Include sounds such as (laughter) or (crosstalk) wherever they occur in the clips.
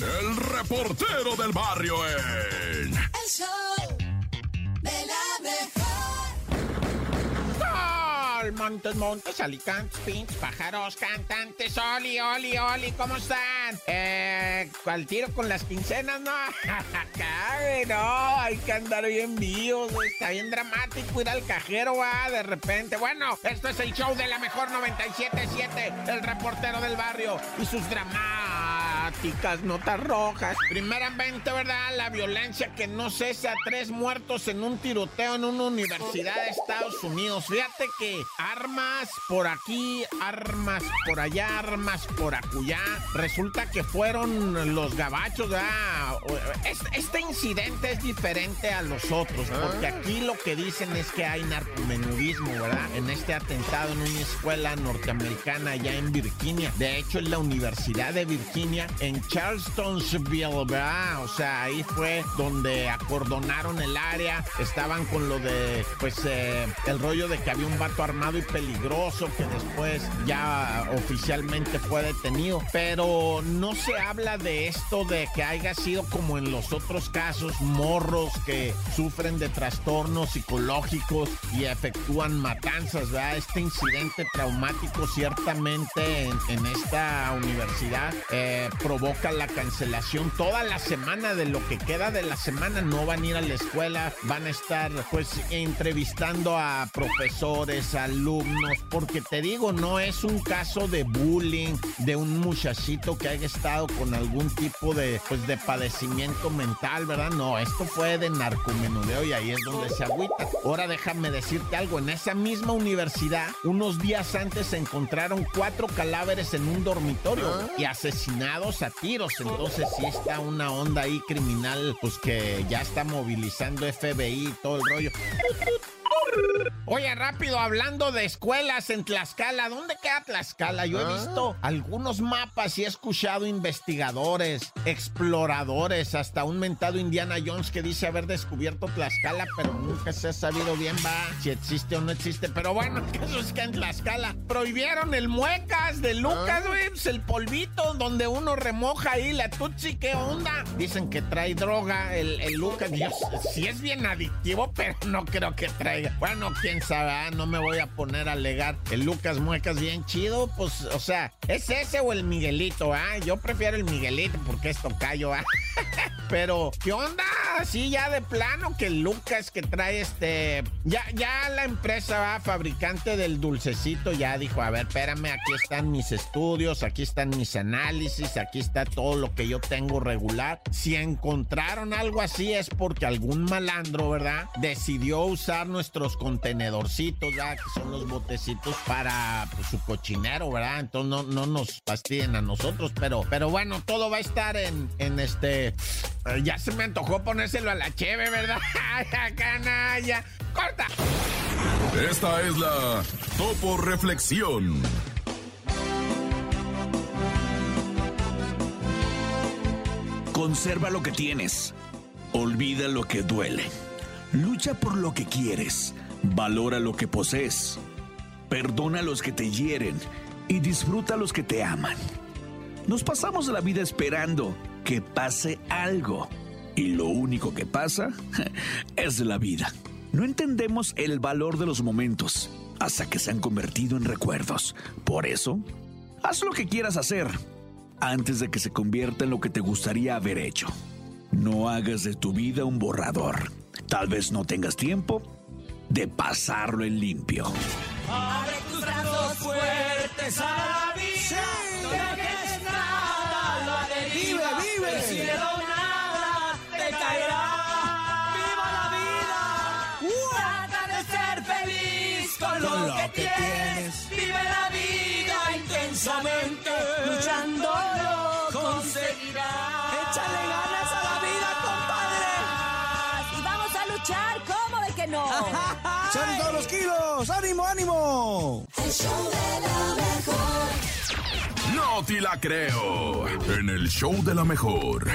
El reportero del barrio en... El show de la mejor. Sol, montes, montes, alicantes, pinches, pájaros, cantantes, oli, oli, oli, ¿cómo están? Eh, ¿cuál tiro con las quincenas? No, (laughs) no, hay que andar bien vivos, güey, está bien dramático ir al cajero, va, de repente. Bueno, esto es el show de la mejor 97.7, el reportero del barrio y sus dramáticas notas rojas. Primeramente, ¿verdad? La violencia que no cesa, tres muertos en un tiroteo en una universidad de Estados Unidos. Fíjate que armas por aquí, armas por allá, armas por acullá. Resulta que fueron los gabachos, ¿verdad? Este, incidente es diferente a los otros, porque aquí lo que dicen es que hay narcomenudismo, ¿verdad? En este atentado en una escuela norteamericana allá en Virginia. De hecho, es la Universidad de Virginia en Charlestonville, ¿verdad? O sea, ahí fue donde acordonaron el área, estaban con lo de, pues, eh, el rollo de que había un vato armado y peligroso que después ya oficialmente fue detenido. Pero no se habla de esto de que haya sido como en los otros casos, morros que sufren de trastornos psicológicos y efectúan matanzas, ¿verdad? Este incidente traumático ciertamente en, en esta universidad eh, provoca la cancelación toda la semana de lo que queda de la semana. No van a ir a la escuela, van a estar pues entrevistando a profesores, alumnos, porque te digo, no es un caso de bullying de un muchachito que haya estado con algún tipo de pues de padecimiento mental, ¿verdad? No, esto fue de narcomenudeo y ahí es donde se agüita. Ahora déjame decirte algo, en esa misma universidad, unos días antes se encontraron cuatro cadáveres en un dormitorio y asesinados a tiros. Entonces sí está una onda ahí criminal, pues que ya está movilizando FBI y todo el rollo. Oye, rápido, hablando de escuelas en Tlaxcala, ¿dónde queda Tlaxcala? Yo he visto algunos mapas y he escuchado investigadores, exploradores, hasta un mentado Indiana Jones que dice haber descubierto Tlaxcala, pero nunca se ha sabido bien, va, si existe o no existe. Pero bueno, eso es que en Tlaxcala prohibieron el muecas de Lucas, güey, pues, el polvito donde uno remoja ahí la tutsi, ¿qué onda? Dicen que trae droga el, el Lucas, Dios, sí es bien adictivo, pero no creo que traiga. Bueno, quién sabe, ah, no me voy a poner a alegar. El Lucas Muecas bien chido, pues, o sea, ¿es ese o el Miguelito, ah? Yo prefiero el Miguelito porque es tocayo, ah. (laughs) Pero, ¿qué onda? Sí, ya de plano que el Lucas que trae este. Ya, ya la empresa va, fabricante del dulcecito, ya dijo: A ver, espérame, aquí están mis estudios, aquí están mis análisis, aquí está todo lo que yo tengo regular. Si encontraron algo así es porque algún malandro, ¿verdad? Decidió usar nuestros contenedorcitos, ya que son los botecitos para pues, su cochinero, ¿verdad? Entonces no, no nos fastidien a nosotros, pero, pero bueno, todo va a estar en, en este. eh, ya se me antojó ponérselo a la cheve, ¿verdad? (laughs) Ay, canalla. ¡Corta! Esta es la Topo Reflexión. Conserva lo que tienes. Olvida lo que duele. Lucha por lo que quieres. Valora lo que posees. Perdona a los que te hieren y disfruta a los que te aman. Nos pasamos la vida esperando que pase algo. Y lo único que pasa (laughs) es la vida. No entendemos el valor de los momentos hasta que se han convertido en recuerdos. Por eso, haz lo que quieras hacer antes de que se convierta en lo que te gustaría haber hecho. No hagas de tu vida un borrador. Tal vez no tengas tiempo de pasarlo en limpio. Abre tus brazos fuertes a la vida. No dejes nada, la deriva. Vive, vive. El cielo nada te caerá. ¡Viva la vida! Trata de ser feliz con, lo, lo que, que tienes. Vive la vida intensamente. Luchando que no? (laughs) compadre. ¡Salen todos los kilos! ¡Ánimo, ánimo! El show de la mejor. No te la creo. En el show de la mejor.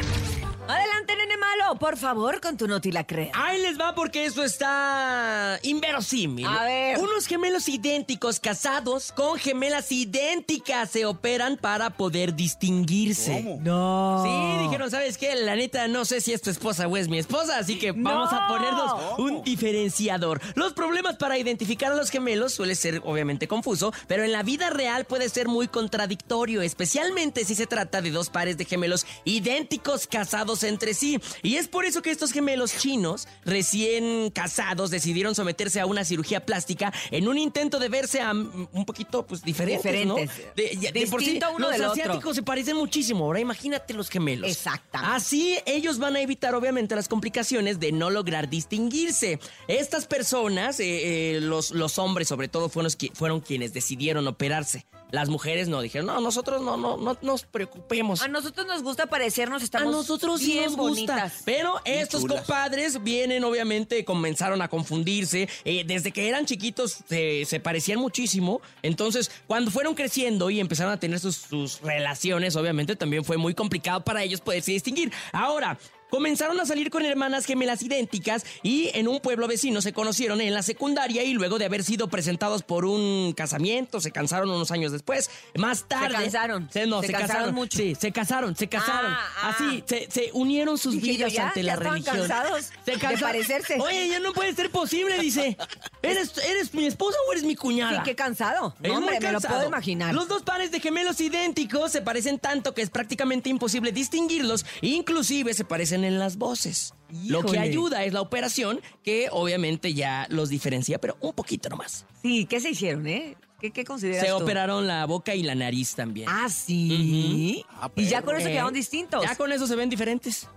Por favor, con tu noti la creo. Ahí les va porque eso está inverosímil. A ver. Unos gemelos idénticos casados con gemelas idénticas se operan para poder distinguirse. ¿Cómo? No. Sí, dijeron, ¿sabes qué? La neta, no sé si es tu esposa o es mi esposa, así que vamos a No. ponernos ¿Cómo? un diferenciador. Los problemas para identificar a los gemelos suele ser obviamente confuso, pero en la vida real puede ser muy contradictorio, especialmente si se trata de dos pares de gemelos idénticos casados entre sí. Y es por eso que estos gemelos chinos, recién casados, decidieron someterse a una cirugía plástica en un intento de verse a, un poquito pues diferentes, Diferentes. ¿no? De, de por sí, uno los otro. asiáticos se parecen muchísimo. Ahora imagínate los gemelos. Exactamente. Así ellos van a evitar obviamente las complicaciones de no lograr distinguirse. Estas personas, eh, eh, los, los hombres sobre todo, fueron, quienes decidieron operarse. Las mujeres no dijeron, no, nosotros no, no, no nos preocupemos. A nosotros nos gusta parecernos, estamos A nosotros sí bien nos gusta. bonitas. Pero estos chulas. compadres vienen, obviamente, comenzaron a confundirse. Eh, desde que eran chiquitos se- se parecían muchísimo. Entonces, cuando fueron creciendo y empezaron a tener sus, sus relaciones, obviamente también fue muy complicado para ellos poderse distinguir. Ahora. Comenzaron a salir con hermanas gemelas idénticas y en un pueblo vecino se conocieron en la secundaria y luego de haber sido presentados por un casamiento se cansaron unos años después. Más tarde. cansaron. Se, no, Se se, cansaron casaron mucho. Sí, se casaron, se casaron. Ah, ah. Así, se, se unieron sus Dije yo, vidas ya, ante ya la religión. cansados Se de cansa- parecerse. Oye, ya no puede ser posible, dice. (laughs) ¿Eres, ¿Eres mi esposa o eres mi cuñada? Sí, qué cansado. Es No, hombre, muy me lo cansado. puedo imaginar. Los dos pares de gemelos idénticos se parecen tanto que es prácticamente imposible distinguirlos. Inclusive se parecen en las voces. Lo que ayuda es la operación, que obviamente ya los diferencia, pero un poquito nomás. Sí, ¿qué se hicieron, eh? ¿Qué, qué consideras Se tú? operaron la boca y la nariz también. Ah, sí. Ah, y ya con eso Eh, quedaron distintos. Ya con eso se ven diferentes.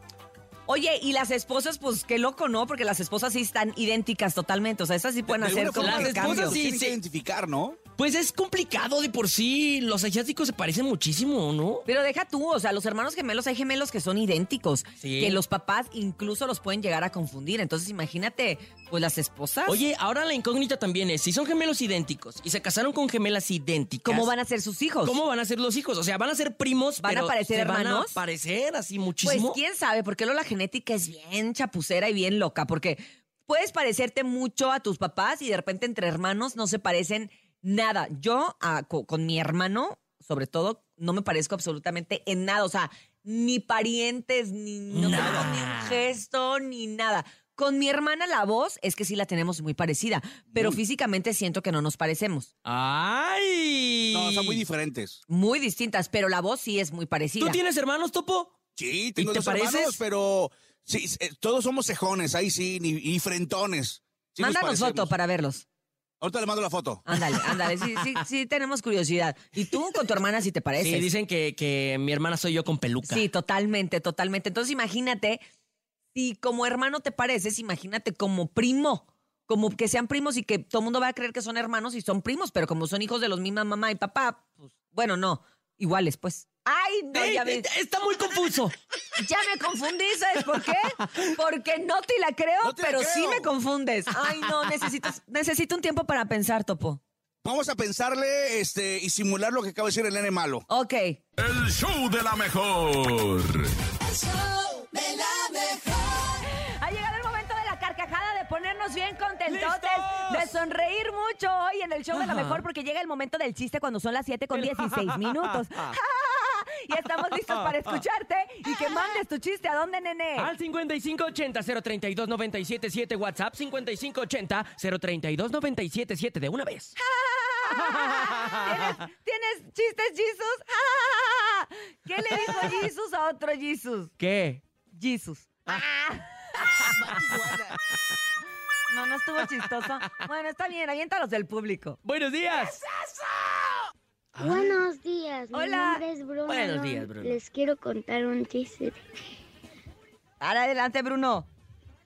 Oye, y las esposas, pues qué loco, ¿no? Porque las esposas sí están idénticas totalmente. O sea, estas sí pueden De hacer como las esposas cambio. sí, que sí. identificar, ¿no? Pues es complicado de por sí. Los asiáticos se parecen muchísimo, ¿no? Pero deja tú, o sea, los hermanos gemelos, hay gemelos que son idénticos. Sí. Que los papás incluso los pueden llegar a confundir. Entonces, imagínate, pues las esposas. Oye, ahora la incógnita también es, si son gemelos idénticos y se casaron con gemelas idénticas... ¿cómo van a ser sus hijos? ¿Cómo van a ser los hijos? O sea, van a ser primos, ¿Van a parecer se van hermanos? a parecer así Pues muchísimo. quién sabe, porque luego la genética es bien chapucera y bien loca, porque puedes parecerte mucho a tus papás y de repente entre hermanos no se parecen nada. Yo ah, co- con, mi hermano, sobre todo, no me parezco absolutamente en nada, o sea, ni parientes, ni no Nada. tengo ni un gesto, ni nada. Con mi hermana la voz es que sí la tenemos muy parecida, pero físicamente siento que no nos parecemos. ¡Ay! No, son muy diferentes. Muy distintas, pero la voz sí es muy parecida. ¿Tú tienes hermanos, Topo? Sí, tengo te dos pareces? hermanos, pero sí, eh, todos somos cejones, ahí sí, ni- y frentones. Sí nos Mándanos parecemos. foto para verlos. Ahorita le mando la foto. Ándale, ándale, sí, sí, sí tenemos curiosidad. ¿Y tú con tu hermana si te pareces? Sí, dicen que, que mi hermana soy yo con peluca. Sí, totalmente, totalmente. Entonces imagínate, si como hermano te pareces, imagínate como primo. Como que sean primos y que todo el mundo va a creer que son hermanos y son primos, pero como son hijos de los mismos mamá y papá, pues bueno, no, iguales pues. Ay, no, Eh, ya, eh, me, Está muy confuso. (laughs) ya me confundí, ¿sabes por qué? Porque no te la creo, No te la pero sí me confundes. Ay, no, necesito, necesito un tiempo para pensar, Topo. Vamos a pensarle este, y simular lo que acaba de decir el nene malo. Ok. El show de la mejor. Ha llegado el momento de la carcajada, de ponernos bien contentotes, ¡Listos! de sonreír mucho hoy en el show de la mejor, porque llega el momento del chiste cuando son las 7 con 16 (laughs) minutos. Y estamos listos para escucharte y que mandes tu chiste. ¿A dónde, nene? Al 5580-032-977 WhatsApp 5580-032-977 de una vez. ¿Tienes, tienes chistes, Jesus? (laughs) ¿Qué le dijo Jesus a otro Jesus? ¿Qué? Jesus. (laughs) No, no estuvo chistoso. Bueno, está bien, aviéntalos del público. Buenos días. Buenos días, Hola. Buenos días, Bruno. Les quiero contar un chiste. Ahora adelante, Bruno.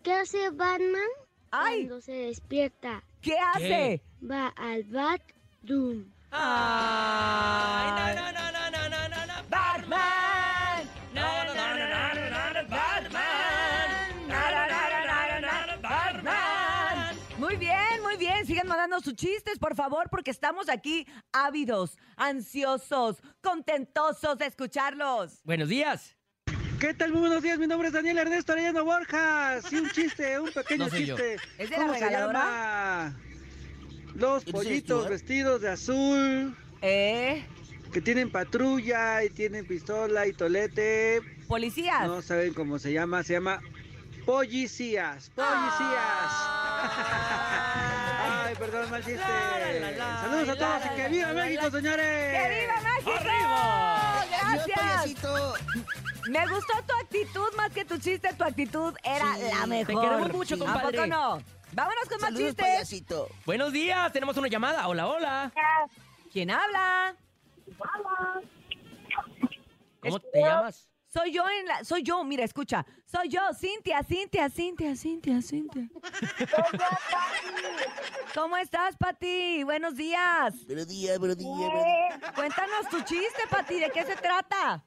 ¿Qué hace Batman Ay. cuando se despierta? ¿Qué hace? Va al Bat Doom. Ay, no, no, no, no, no, no, no, Batman. Sus chistes, por favor, porque estamos aquí ávidos, ansiosos, contentosos de escucharlos. Buenos días. ¿Qué tal? Muy buenos días, mi nombre es Daniel Ernesto Arellano Borja. Sí, un chiste, un pequeño No soy yo. chiste. ¿Es de la ¿Cómo se regaladora? llama? Los ¿Eres pollitos vestidos de azul, ¿Eh? que tienen patrulla y tienen pistola y tolete. ¿Policías? No saben cómo se llama, se llama policías, policías. Ay, perdón, mal chiste. Saludos a todos y que viva México, señores. ¡Que viva México! Adiós, ¡Gracias! payasito. Me gustó tu actitud más que tu chiste. Tu actitud era Sí. la mejor. Te queremos mucho, ¿A compadre. poco no? Vámonos con más Saludos, chistes. payasito. Buenos días, tenemos una llamada. Hola, hola. ¿Quién habla? ¿Cómo te llamas? Soy yo en la, soy yo, mira, escucha. Soy yo, Cintia, Cintia, Cintia, Cintia, Cintia. (laughs) ¿Cómo estás, Pati? Buenos días. Buenos días, buenos días, buenos días. Cuéntanos tu chiste, Pati, ¿de qué se trata?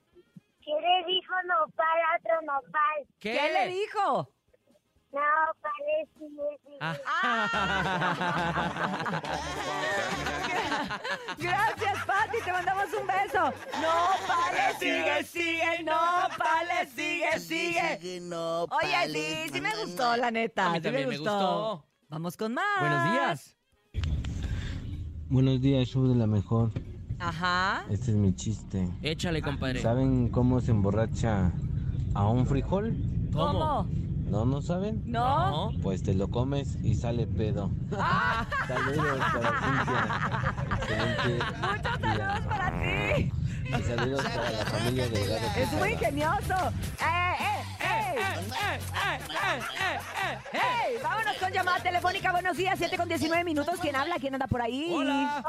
¿Qué le dijo nopal a otro nopal? ¿Qué, le dijo? No, parece (laughs) Gracias, Pati, te mandamos un beso. No, pale, sigue, sigue, no, pale, sigue, sigue. No, Oye, sí, sí me gustó, la neta. A mí sí también me gustó. Vamos con más. Buenos días. Buenos días, show de la mejor. Ajá. Este es mi chiste. Échale, compadre. ¿Saben cómo se emborracha a un frijol? ¿Cómo? ¿No, no saben? ¿No? Pues te lo comes y sale pedo. Saludos para Cintia. Muchos saludos para ti. Y saludos para la familia de Gado Es muy ingenioso. ¡Eh, eh, eh! ¡Hey! Vámonos con llamada telefónica. Buenos días, 7 con 19 minutos. ¿Quién habla? ¿Quién anda por ahí? Hola.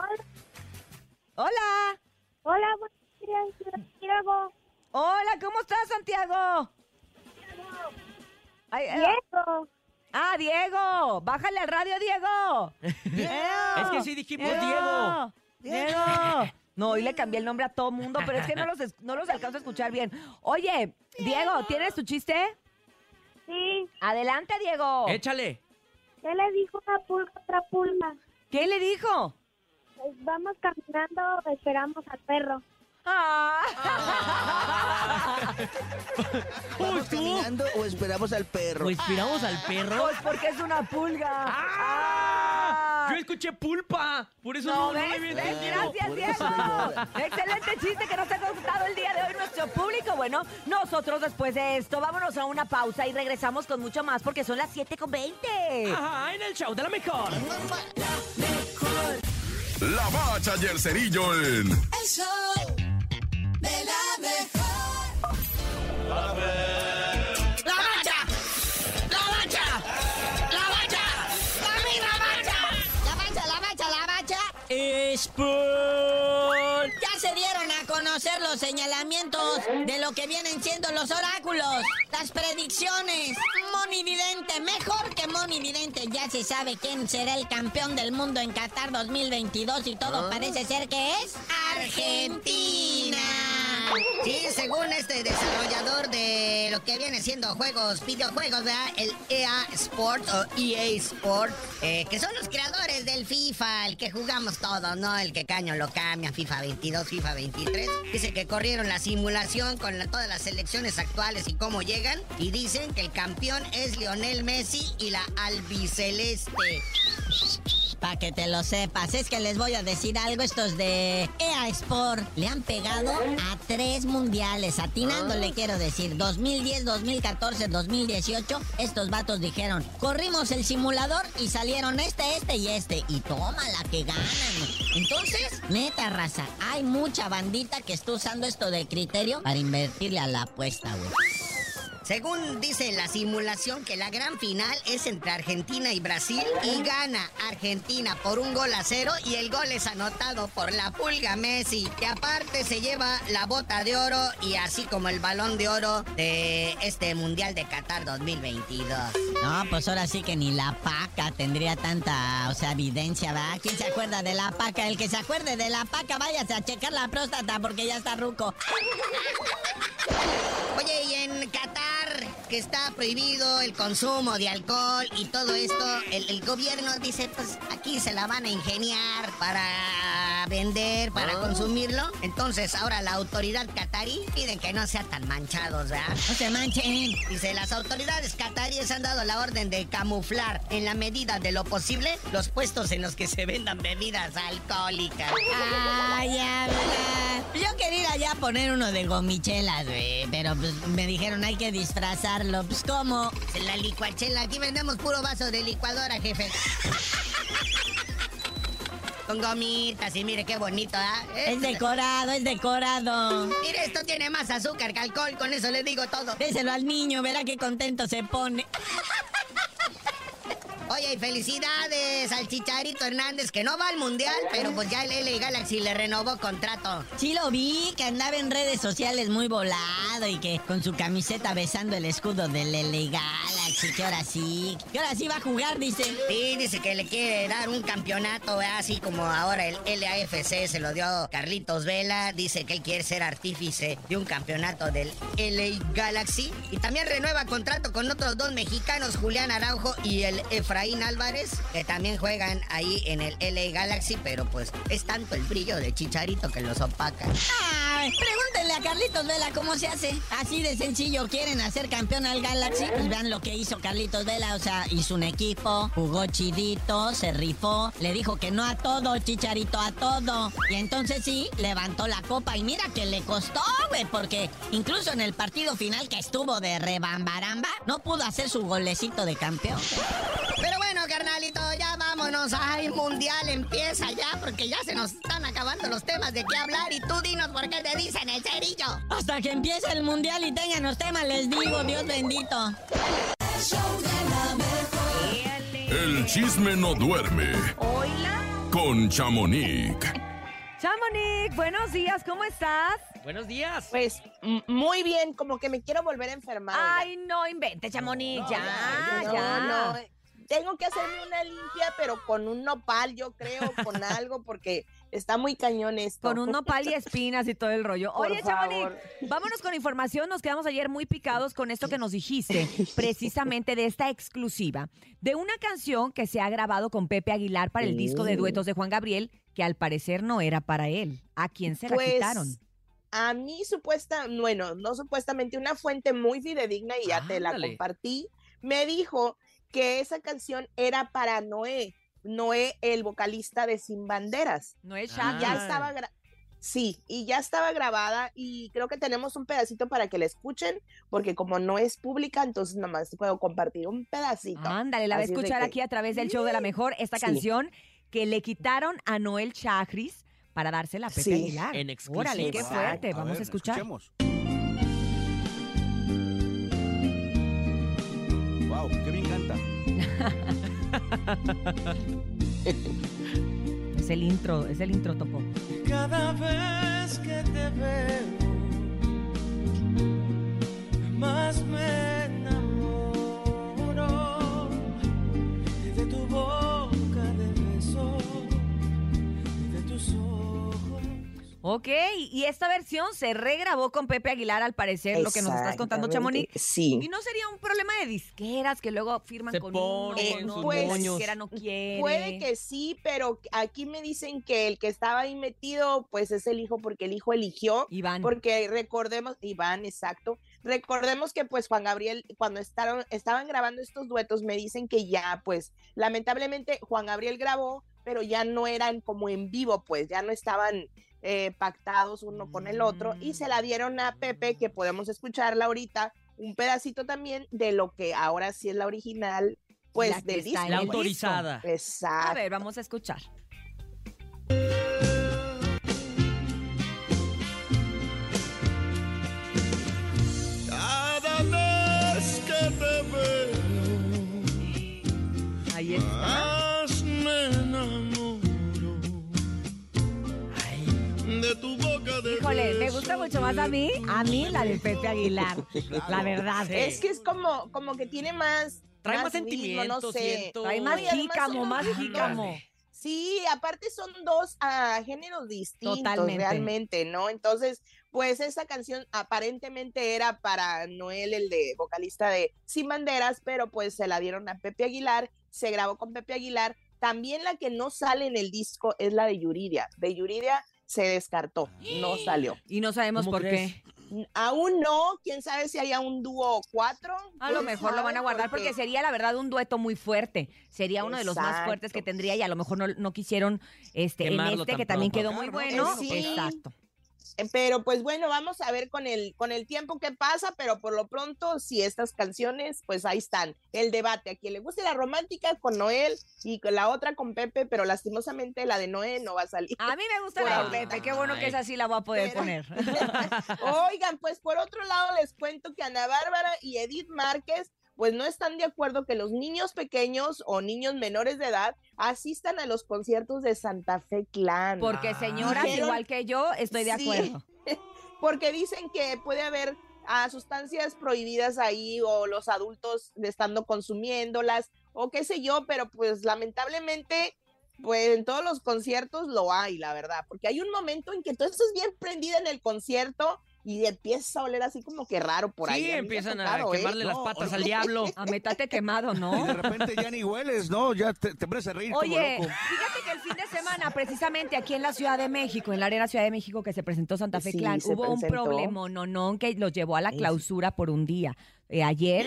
Hola. Hola, buenos días, Santiago. Hola, ¿cómo estás, Santiago? Ay, eh, Diego. Ah, Diego. Bájale al radio, Diego. (laughs) Diego. Es que sí dijimos Diego. Diego. No, hoy le cambié el nombre a todo mundo, pero es que no los, es- no los alcanzo a escuchar bien. Oye, Diego, ¿tienes tu chiste? Sí, Adelante, Diego. Échale. ¿qué le dijo una pulga a otra pulga? ¿Qué le dijo? Pues vamos caminando, esperamos al perro. Ah. ¿Vamos caminando o esperamos al perro? ¿O inspiramos al perro? Pues porque es una pulga. ¡Ah! Ah. Yo escuché pulpa. Por eso No, entendido. Gracias, Diego. Excelente chiste que nos ha gustado el día de hoy nuestro público. Bueno, nosotros después de esto vámonos a una pausa y regresamos con mucho más porque son las 7 con 20. Ajá, en el show de la mejor. La bacha y el cerillo en ¡La mancha! ¡La mancha! ¡La mancha! ¡La misma mancha! ¡La mancha, la mancha, la mancha! Sport. Ya se dieron a conocer los señalamientos de lo que vienen siendo los oráculos, las predicciones. Monividente, mejor que Monividente. Ya se sabe quién será el campeón del mundo en Qatar 2022 y todo parece ser que es Argentina. Sí, según este desarrollador de lo que viene siendo juegos, videojuegos, ¿verdad? El EA Sport o EA Sport, eh, que son los creadores del FIFA, el que jugamos todos, ¿no? El que caño lo cambia, FIFA 22, FIFA 23. Dice que corrieron la simulación con todas las selecciones actuales y cómo llegan. Y dicen que el campeón es Lionel Messi y la albiceleste. Para que te lo sepas, es que les voy a decir algo, estos de EA Sport le han pegado a tres mundiales, atinándole quiero decir, 2010, 2014, 2018, estos vatos dijeron, corrimos el simulador y salieron este, este y este, y toma la que ganan. Entonces, neta raza, hay mucha bandita que está usando esto de criterio para invertirle a la apuesta, güey. Según dice la simulación que la gran final es entre Argentina y Brasil y gana Argentina por un gol a cero y el gol es anotado por la pulga Messi, que aparte se lleva la bota de oro y así como el balón de oro de este Mundial de Qatar 2022. No, pues ahora sí que ni la paca tendría tanta, o sea, evidencia, ¿verdad? ¿Quién se acuerda de la paca? El que se acuerde de la paca, váyase a checar la próstata porque ya está ruco. Oye, y en Qatar, que está prohibido el consumo de alcohol y todo esto, el, el gobierno dice, pues aquí se la van a ingeniar para vender, para consumirlo. Entonces ahora la autoridad catarí pide que no sean tan manchados, ¿verdad? No se manchen. Dice, las autoridades cataríes han dado la orden de camuflar en la medida de lo posible los puestos en los que se vendan bebidas alcohólicas. Ay. Yo quería ya poner uno de gomichelas, güey, pero pues, me dijeron hay que disfrazarlo. Pues ¿cómo? En la licuachela, aquí vendemos puro vaso de licuadora, jefe. Con gomitas y mire qué bonito, ¿ah? Es decorado, es decorado. Mire, esto tiene más azúcar que alcohol, con eso le digo todo. Déselo al niño, verá qué contento se pone. Felicidades al Chicharito Hernández, que no va al Mundial, pero pues ya el LA Galaxy le renovó contrato. Sí lo vi, que andaba en redes sociales muy volado y que con su camiseta besando el escudo del LA Galaxy, que ahora sí, que ahora sí va a jugar, dice. Sí, dice que le quiere dar un campeonato, ¿verdad? así como ahora el LAFC se lo dio Carlitos Vela, dice que él quiere ser artífice de un campeonato del LA Galaxy y también renueva contrato con otros dos mexicanos, Julián Araujo y el Efraín Álvarez, que también juegan ahí en el LA Galaxy, pero pues es tanto el brillo de Chicharito que los opaca. Ay, pregúntenle a Carlitos Vela cómo se hace. Así de sencillo, quieren hacer campeón al Galaxy. Pues vean lo que hizo Carlitos Vela, o sea, hizo un equipo, jugó chidito, se rifó, le dijo que no a todo, Chicharito, a todo. Y entonces sí, levantó la copa y mira que le costó, güey, porque incluso en el partido final que estuvo de rebambaramba, no pudo hacer su golecito de campeón. Pero bueno, carnalito, ya vámonos. Ay, mundial empieza ya, porque ya se nos están acabando los temas de qué hablar. Y tú dinos por qué te dicen el cerillo. Hasta que empiece el mundial y tengan los temas, les digo, Dios bendito. El chisme no duerme Hola. con Chamonix. Chamonix, buenos días, ¿cómo estás? Buenos días. Pues muy bien, como que me quiero volver a enfermar. oiga. Ay, no invente, Chamonix, ya, no, ya. no, Tengo que hacerme una limpia, pero con un nopal, yo creo, con algo, porque está muy cañón esto. Con un nopal y espinas y todo el rollo. Por Oye, Chamonix, vámonos con información. Nos quedamos ayer muy picados con esto que nos dijiste, (laughs) precisamente de esta exclusiva, de una canción que se ha grabado con Pepe Aguilar para el disco de Oh. duetos de Juan Gabriel, que al parecer no era para él. ¿A quién se la Pues, quitaron? A mí supuesta, bueno, no supuestamente, una fuente muy fidedigna y ya te la compartí, me dijo que esa canción era para Noé, Noé, el vocalista de Sin Banderas. No es Y Shakira. ya estaba Sí, y ya estaba grabada y creo que tenemos un pedacito para que la escuchen, porque como no es pública, entonces nomás puedo compartir un pedacito. Ándale, la va a escuchar que- aquí a través del show de la mejor, esta Sí. canción que le quitaron a Noel Chagris para dársela a Pepe Sí. Aguilar. En Órale, qué exclusiva. fuerte. Vamos a, escuchar. Escuchemos. (laughs) Es el intro, es el intro, Topo. Cada vez que te veo, más me Ok, y esta versión se regrabó con Pepe Aguilar, al parecer, lo que nos estás contando, Chamonix. Sí. ¿Y no sería un problema de disqueras que luego firman Se con uno, no, la moños. disquera no quiere? Puede que sí, pero aquí me dicen que el que estaba ahí metido, pues es el hijo, porque el hijo eligió. Iván. Porque recordemos, Iván, exacto. Recordemos que pues Juan Gabriel, cuando estaban grabando estos duetos, me dicen que ya, pues, lamentablemente Juan Gabriel grabó, pero ya no eran como en vivo, pues, ya no estaban eh, pactados uno con el otro, y se la dieron a Pepe, que podemos escucharla ahorita, un pedacito también de lo que ahora sí es la original, pues, La del disco. La autorizada. Exacto. A ver, vamos a escuchar. Cada vez que te veo, Ahí está. De tu boca de Híjole, me gusta mucho más a mí, a mí la de Pepe Aguilar. (laughs) La verdad. Es que es como, como que tiene más. Trae más sentimiento, no sé. siento. Trae más jícamo, más jícamo. Sí, aparte son dos ah, géneros distintos Totalmente. realmente, ¿no? Entonces, pues esa canción aparentemente era para Noel, el de vocalista de Sin Banderas, pero pues se la dieron a Pepe Aguilar, se grabó con Pepe Aguilar, También la que no sale en el disco es la de Yuridia. De Yuridia se descartó, no salió. Y no sabemos ¿Cómo por crees? qué. Aún no, quién sabe si haya un dúo cuatro. A lo mejor lo van a guardar porque sería la verdad un dueto muy fuerte. Sería uno de los más fuertes que tendría y a lo mejor no, no quisieron este en Quemarlo este que también quedó muy Claro, bueno. sí. Exacto. Eh, Pero pues bueno, vamos a ver con el, con el tiempo que pasa, pero por lo pronto, si estas canciones, pues ahí están. El debate, a quien le guste la romántica con Noel y con la otra con Pepe, pero lastimosamente la de Noel no va a salir. A mí me gusta la de. Pepe, qué bueno que esa sí la voy a poder Pero- poner. (laughs) Oigan, pues por otro lado les cuento que Ana Bárbara y Edith Márquez pues no están de acuerdo que los niños pequeños o niños menores de edad asistan a los conciertos de Santa Fe Clan. Porque señoras Dijeron- igual que yo estoy de Sí. acuerdo. (laughs) porque dicen que puede haber ah, sustancias prohibidas ahí o los adultos estando consumiéndolas o qué sé yo, pero pues lamentablemente pues en todos los conciertos lo hay, la verdad, porque hay un momento en que tú estás bien prendida en el concierto y empieza a oler así como que raro por ahí. Sí, A empiezan a tocado, ¿eh? quemarle las patas no. al diablo. (laughs) A metate quemado, ¿no? Y de repente ya ni hueles, ¿no? Ya te, te empiezas a reír Oye, como loco. fíjate que el fin de semana, precisamente aquí en la Ciudad de México, en la Arena Ciudad de México que se presentó Santa Fe Sí, Clan, hubo un problema, no, no, que los llevó a la clausura por un día. Eh, ayer,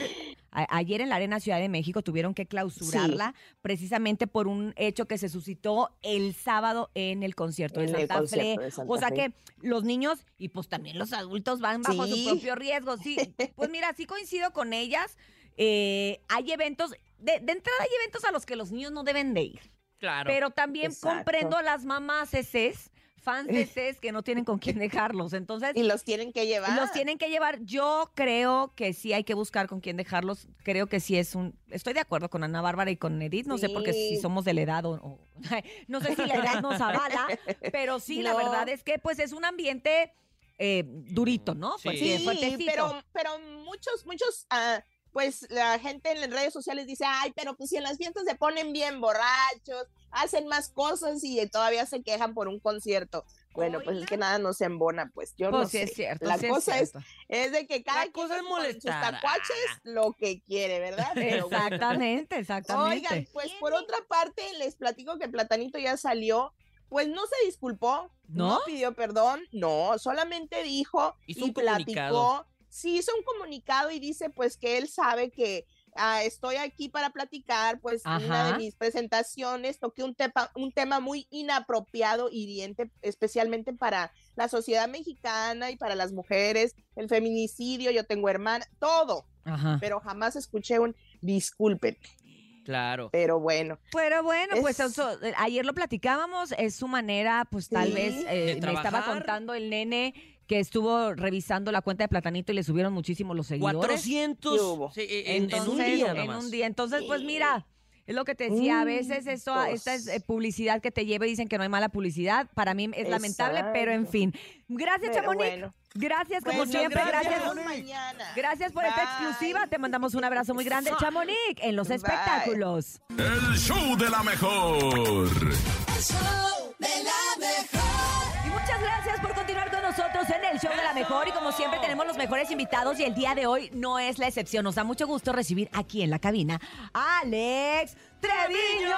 a- ayer en la Arena Ciudad de México tuvieron que clausurarla precisamente por un hecho que se suscitó el sábado en el concierto de En el Santa concierto Fe. de Santa o sea Fe. que los niños y pues también los adultos van bajo Sí. su propio riesgo. Sí, pues mira, sí coincido con ellas. Eh, hay eventos, de, de entrada hay eventos a los que los niños no deben de ir. Claro. Pero también Exacto. comprendo a las mamás eses, fans de eses que no tienen con quién (laughs) dejarlos. Entonces, Y los tienen que llevar. los tienen que llevar. Yo creo que sí hay que buscar con quién dejarlos. Creo que sí es un... Estoy de acuerdo con Ana Bárbara y con Edith. No sé porque si Sí. somos de la edad o... o- (laughs) no sé si la edad nos avala, pero sí, la verdad es que pues es un ambiente eh, durito, ¿no? Sí. Sí, pero, pero muchos, muchos, ah, pues la gente en las redes sociales dice, ay, pero pues si en las fiestas se ponen bien borrachos, hacen más cosas y todavía se quejan por un concierto. Bueno, pues es que nada nos embona, pues yo Pues no sí sé. es cierto. La sí cosa es, cierto. es de que cada quien cosa es molestar. sus tacuaches lo que quiere, ¿verdad? (laughs) Pero. Exactamente, exactamente. Oigan, pues por otra parte, les platico que Platanito ya salió, pues no se disculpó, ¿No? pidió perdón, no, solamente dijo Hizo y un comunicado. platicó. Sí, hizo un comunicado y dice pues que él sabe que ah, estoy aquí para platicar, pues una de mis presentaciones toqué un, tepa- un tema muy inapropiado, hiriente, especialmente para la sociedad mexicana y para las mujeres, el feminicidio, yo tengo hermana, todo, Ajá. pero jamás escuché un disculpen, Claro. pero bueno. Pero bueno, pues Es- eso, ayer lo platicábamos, es su manera, pues tal Sí. vez, eh, me estaba contando el nene que estuvo revisando la cuenta de Platanito y le subieron muchísimo los seguidores. 400 ¿Qué hubo? sí, en, en Entonces, un día en un día. Entonces, pues mira, es lo que te decía, a veces esto, Mm, esta es pues. eh, publicidad que te lleva y dicen que no hay mala publicidad. Para mí es lamentable, pero en fin. Gracias, Chamonix. bueno. Gracias, como Pues, siempre. Gracias. Gracias por esta Bye. exclusiva. Te mandamos un abrazo muy grande, (laughs) Chamonix, en los Bye. espectáculos. El show de la mejor. Y show de la mejor. Y como siempre tenemos los mejores invitados y el día de hoy no es la excepción. Nos da mucho gusto recibir aquí en la cabina a Alex Treviño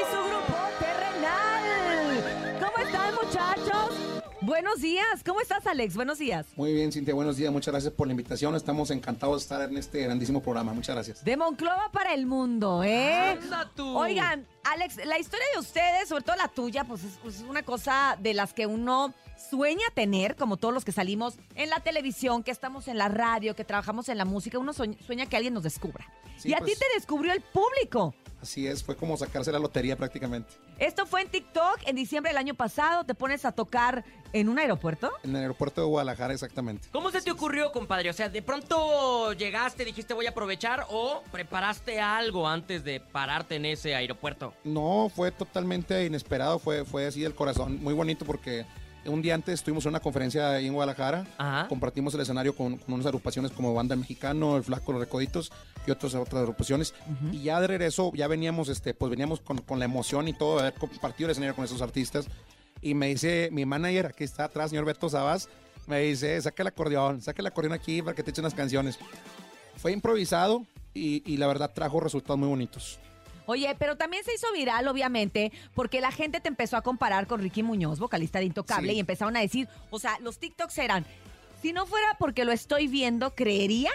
y su grupo Terrenal. ¿Cómo están muchachos? Buenos días. ¿Cómo estás Alex? Buenos días. Muy bien, Cintia, buenos días. Muchas gracias por la invitación. Estamos encantados de estar en este grandísimo programa. Muchas gracias. De Monclova para el mundo, ¿eh? Anda tú. Oigan, Alex, la historia de ustedes, sobre todo la tuya, pues es, es una cosa de las que uno sueña tener, como todos los que salimos en la televisión, que estamos en la radio, que trabajamos en la música, uno sueña, que alguien nos descubra. Sí, y a pues. ti te descubrió el público. Así es, fue como sacarse la lotería prácticamente. Esto fue en TikTok en diciembre del año pasado. Te pones a tocar en un aeropuerto. En el aeropuerto de Guadalajara, exactamente. ¿Cómo se te ocurrió, compadre? O sea, de pronto llegaste, dijiste voy a aprovechar o preparaste algo antes de pararte en ese aeropuerto. No, fue totalmente inesperado, fue, fue así del corazón. Muy bonito porque un día antes estuvimos en una conferencia en Guadalajara. Ajá. Compartimos el escenario con, con unas agrupaciones como Banda El Mexicano, El Flaco, Los Recoditos y otras otras agrupaciones. Y ya de regreso, ya veníamos, este, pues veníamos con, con la emoción y todo de haber compartido el escenario con esos artistas. Y me dice mi manager, aquí está atrás, señor Beto Sabas, me dice, saca el acordeón, saca el acordeón aquí para que te echen unas canciones. Fue improvisado y, y la verdad trajo resultados muy bonitos. Oye, pero también se hizo viral, obviamente, porque la gente te empezó a comparar con Ricky Muñoz, vocalista de Intocable, Sí. y empezaron a decir, o sea, los TikToks eran, si no fuera porque lo estoy viendo, creería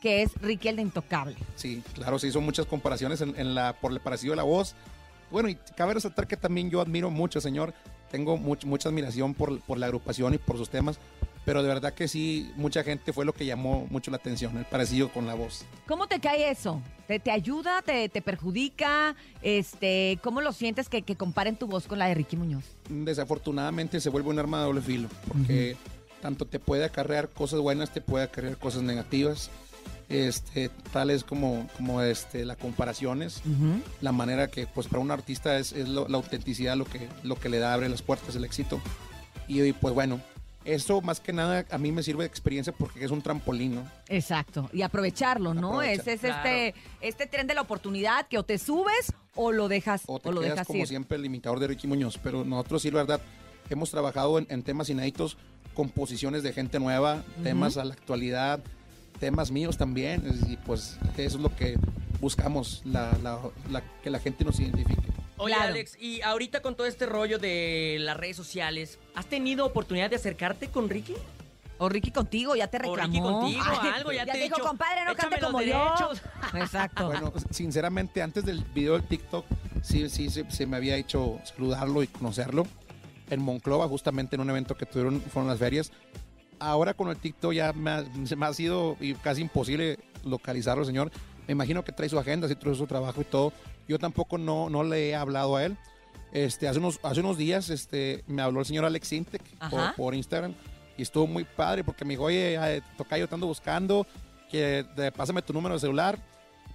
que es Ricky el de Intocable. Sí, claro, se hizo muchas comparaciones en, en la, por el parecido de la voz. Bueno, y cabe resaltar que también yo admiro mucho, señor. Tengo much- mucha admiración por, por la agrupación y por sus temas. Pero de verdad que sí, mucha gente fue lo que llamó mucho la atención, el parecido con la voz. ¿Cómo te cae eso? ¿Te, te ayuda? Te, te perjudica? Este, ¿Cómo lo sientes que, que comparen tu voz con la de Ricky Muñoz? Desafortunadamente se vuelve un arma de doble filo, porque tanto te puede acarrear cosas buenas, te puede acarrear cosas negativas. Este, tales como, como este, las comparaciones, la manera que pues para un artista es, es lo- la autenticidad lo que, lo que le da, abre las puertas, el éxito. Y, y, pues bueno, eso más que nada a mí me sirve de experiencia porque es un trampolín, ¿no? Exacto, y aprovecharlo, ¿no? Aprovechar. Ese es este, este tren de la oportunidad que o te subes o lo dejas, o o, te lo quedas dejas como ir. siempre el limitador de Ricky Muñoz. Pero nosotros sí, la verdad, hemos trabajado en, en temas inéditos, composiciones de gente nueva, temas a la actualidad, temas míos también. Y pues eso es lo que buscamos, la, la- la- que la gente nos identifique. Oye, Claro. Alex, y ahorita con todo este rollo de las redes sociales, ¿has tenido oportunidad de acercarte con Ricky? O Ricky contigo, ya te O reclamó. Ricky contigo, Ay, algo, ya, ya te dijo, dicho, compadre, no cante "Échame los como yo". derechos. (laughs) Exacto. Bueno, sinceramente, antes del video del TikTok, sí, sí, se, se me había hecho saludarlo y conocerlo. En Monclova, justamente en un evento que tuvieron, fueron las ferias. Ahora con el TikTok ya me ha, se me ha sido casi imposible localizarlo, señor. Me imagino que trae su agenda, sí trae su trabajo y todo. Yo tampoco no, no le he hablado a él. Este, hace, unos, hace unos días este, me habló el señor Alex Intec por, Instagram y estuvo muy padre porque me dijo, oye, eh, Tocayo, te ando buscando, que de- pásame tu número de celular.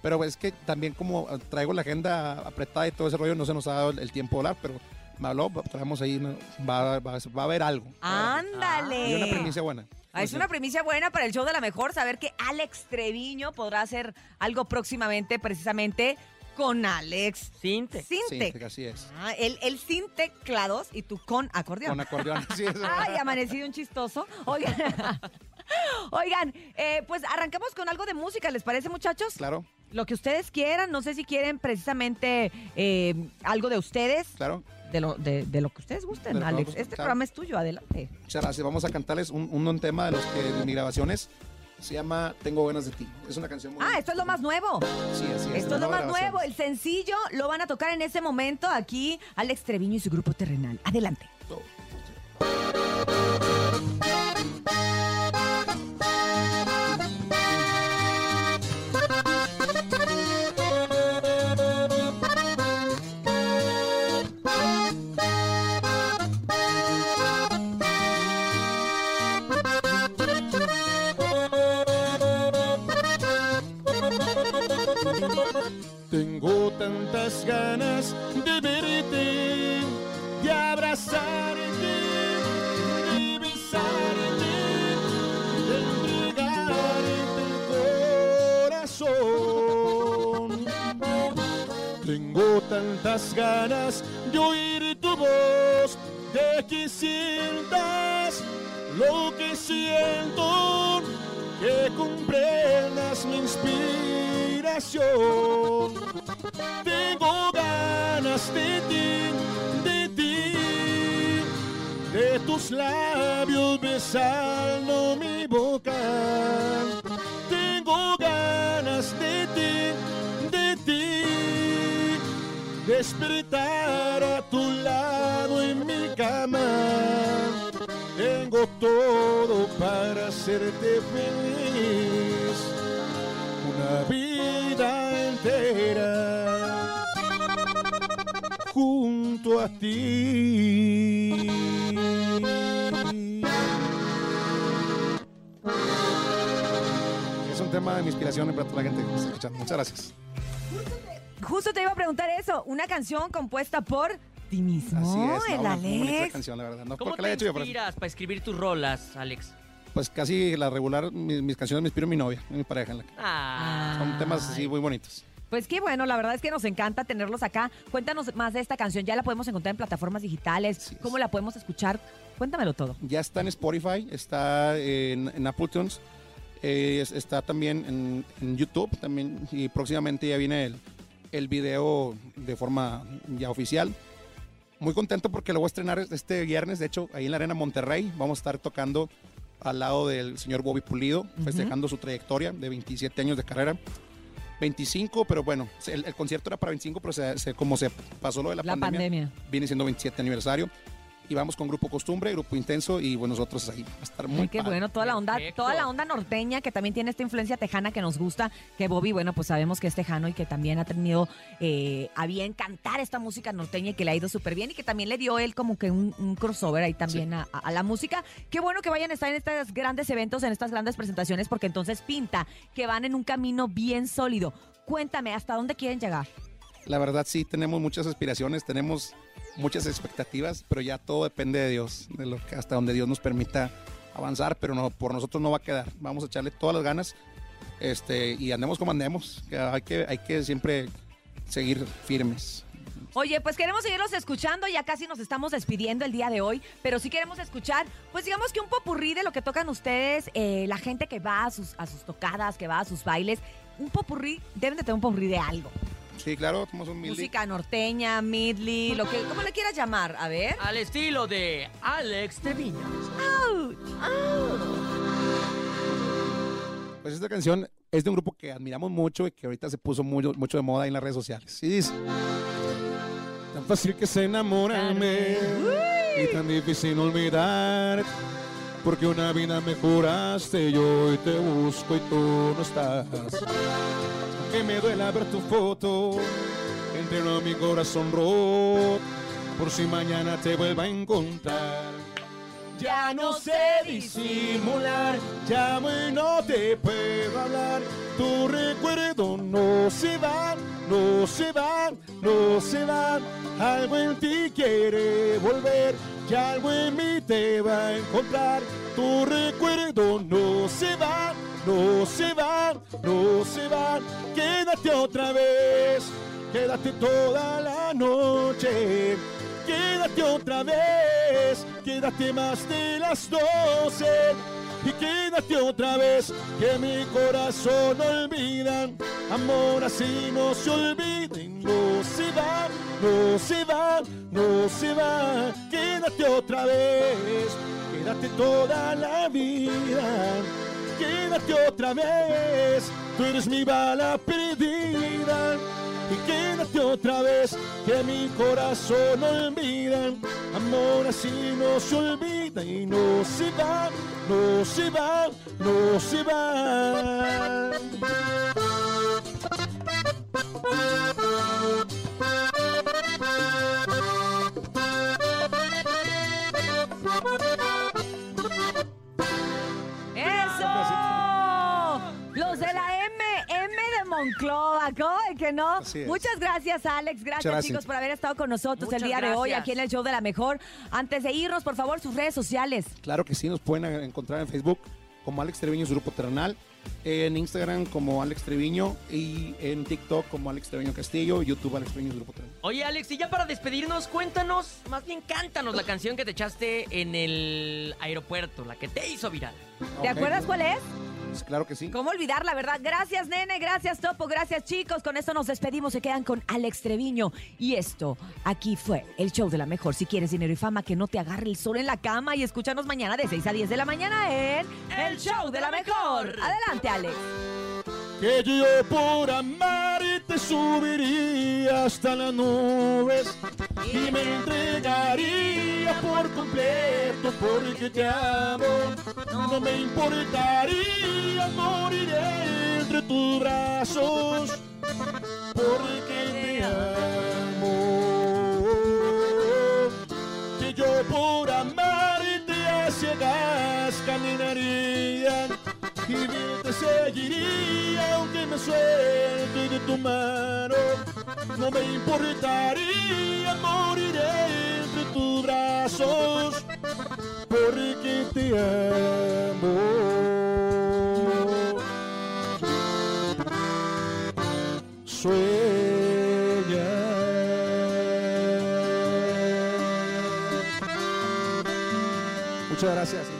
Pero es que también como eh, traigo la agenda apretada y todo ese rollo, no se nos ha dado el, el tiempo de hablar, pero me habló, traemos ahí, va, va- va a haber algo. Ándale. Y una primicia buena. Ah, es una primicia buena para el show de la mejor saber que Alex Treviño podrá hacer algo próximamente, precisamente con Alex Sinte. Sinte. Sí, así es. Ah, él, él sin teclados y tú con acordeón. Con acordeón, (laughs) así es. Ay, amanecido un chistoso. Oigan, (laughs) Oigan eh, pues arrancamos con algo de música, ¿les parece, muchachos? Claro, Lo que ustedes quieran, no sé si quieren precisamente eh, algo de ustedes, claro. de lo, de, de lo que ustedes gusten, Alex. vamos- Este claro. programa es tuyo, adelante. Muchas gracias. Vamos a cantarles un, un tema de los que de mis grabaciones. Se llama Tengo ganas de ti. Es una canción muy Ah, esto es lo más nuevo. Sí, así es. Esto es lo más grabación. nuevo, el sencillo lo van a tocar en ese momento aquí Alex Treviño y su grupo terrenal. Adelante. Ganas de verte, de abrazarte, de besarte, de entregarte el corazón. Tengo tantas ganas de oír tu voz, de que sientas lo que siento, que comprendas mi inspiración. Tengo ganas de ti, de ti, de tus labios besando mi boca. Tengo ganas de ti, de ti, despertar a tu lado en mi cama. Tengo todo para hacerte feliz. Una vida entera junto a ti. Es un tema de mi inspiración para toda la gente que me está escuchando. Muchas gracias. Justo te iba a preguntar eso, una canción compuesta por ti mismo, Así es. el no, Alex. canción, la verdad. No ¿Cómo la te yo, pero inspiras para escribir tus rolas, Alex? pues casi la regular, mis, mis canciones me inspiro en mi novia, en mi pareja. en la que- Ah, Son temas así muy bonitos. Pues qué bueno, la verdad es que nos encanta tenerlos acá. Cuéntanos más de esta canción, ya la podemos encontrar en plataformas digitales, ¿cómo la podemos escuchar? Cuéntamelo todo. Ya está en Spotify, está en, en Apple Tunes, eh, es- está también en, en YouTube también y próximamente ya viene el, el video de forma ya oficial. Muy contento porque lo voy a estrenar este viernes, de hecho, ahí en la Arena Monterrey. Vamos a estar tocando al lado del señor Bobby Pulido, festejando su trayectoria de 27 años de carrera. 25, pero bueno, el, el concierto era para 25, pero se- se- como se pasó lo de la, La pandemia. viene siendo 27 aniversario. Y vamos con Grupo Costumbre, Grupo Intenso y bueno, nosotros ahí. Va a estar muy Ay, qué padre. bueno, toda la onda, toda la onda norteña que también tiene esta influencia tejana que nos gusta, que Bobby, bueno, pues sabemos que es tejano y que también ha tenido eh, a bien cantar esta música norteña y que le ha ido súper bien y que también le dio él como que un, un crossover ahí también a, a- a la música. Qué bueno que vayan a estar en estos grandes eventos, en estas grandes presentaciones, porque entonces pinta que van en un camino bien sólido. Cuéntame, ¿hasta dónde quieren llegar? La verdad sí, tenemos muchas aspiraciones, tenemos muchas expectativas, pero ya todo depende de Dios, de lo que hasta donde Dios nos permita avanzar, pero no, por nosotros no va a quedar. Vamos a echarle todas las ganas este, y andemos como andemos. Hay que, hay que siempre seguir firmes. Oye, pues queremos seguirlos escuchando, ya casi nos estamos despidiendo el día de hoy, pero sí queremos escuchar, pues digamos que un popurrí de lo que tocan ustedes, eh, la gente que va a sus, a sus tocadas, que va a sus bailes, un popurrí, deben de tener un popurrí de algo. Sí, claro, somos un mil. Música norteña, midley, lo que, como le quieras llamar, a ver. Al estilo de Alex Treviño. Pues esta canción es de un grupo que admiramos mucho y que ahorita se puso muy- mucho de moda en las redes sociales. Y dice: Tan fácil que se enamorarme y tan difícil olvidar. Porque una vida me juraste y hoy te busco y tú no estás. Que me duela ver tu foto, entero mi corazón roto. Por si mañana te vuelva a encontrar. Ya no sé disimular, llamo y no te puedo hablar. Tu recuerdo no se va, no se va, no se va. Algo en ti quiere volver y algo en mí te va a encontrar. Tu recuerdo no se va, no se va, no se va. Quédate otra vez, quédate toda la noche. Quédate otra vez, quédate más de las doce. Y quédate otra vez, que mi corazón olvida. Amor así no se olvida y no se va, no se va, no se va. Quédate otra vez, quédate toda la vida. Quédate otra vez, tú eres mi bala perdida. Y quédate otra vez, que mi corazón no olvida. Amor así no se olvida y no se va, no se va, no se va. Monclova, ¿cómo de que no? Así es. Muchas gracias, Alex. Gracias, chicos, por haber estado con nosotros Muchas el día de hoy aquí en el show de la mejor. Antes de irnos, por favor, sus redes sociales. Claro que sí, nos pueden encontrar en Facebook como Alex Treviño, su grupo terrenal, en Instagram como Alex Treviño y en TikTok como Alex Treviño Castillo, YouTube Alex Treviño, grupo terrenal. Oye, Alex, y ya para despedirnos, cuéntanos, más bien cántanos la canción que te echaste en el aeropuerto, la que te hizo viral. ¿Te acuerdas cuál es? Pues claro que sí. ¿Cómo olvidar la verdad? Gracias, nene. Gracias, Topo. Gracias, chicos. Con esto nos despedimos. Se quedan con Alex Treviño. Y esto, aquí fue el show de la mejor. Si quieres dinero y fama, que no te agarre el sol en la cama. Y escúchanos mañana de 6 a 10 de la mañana en El Show de la Mejor. Adelante, Que yo por amar y te subiría hasta las nubes y me entregaría por completo porque te amo. No me importaría morir entre tus brazos porque te amo. Que yo por amar y te ciegas caminaría y te seguiría aunque me suelte de tu mano. No me importaría morir entre tus brazos porque te amo. Sueña. Muchas gracias.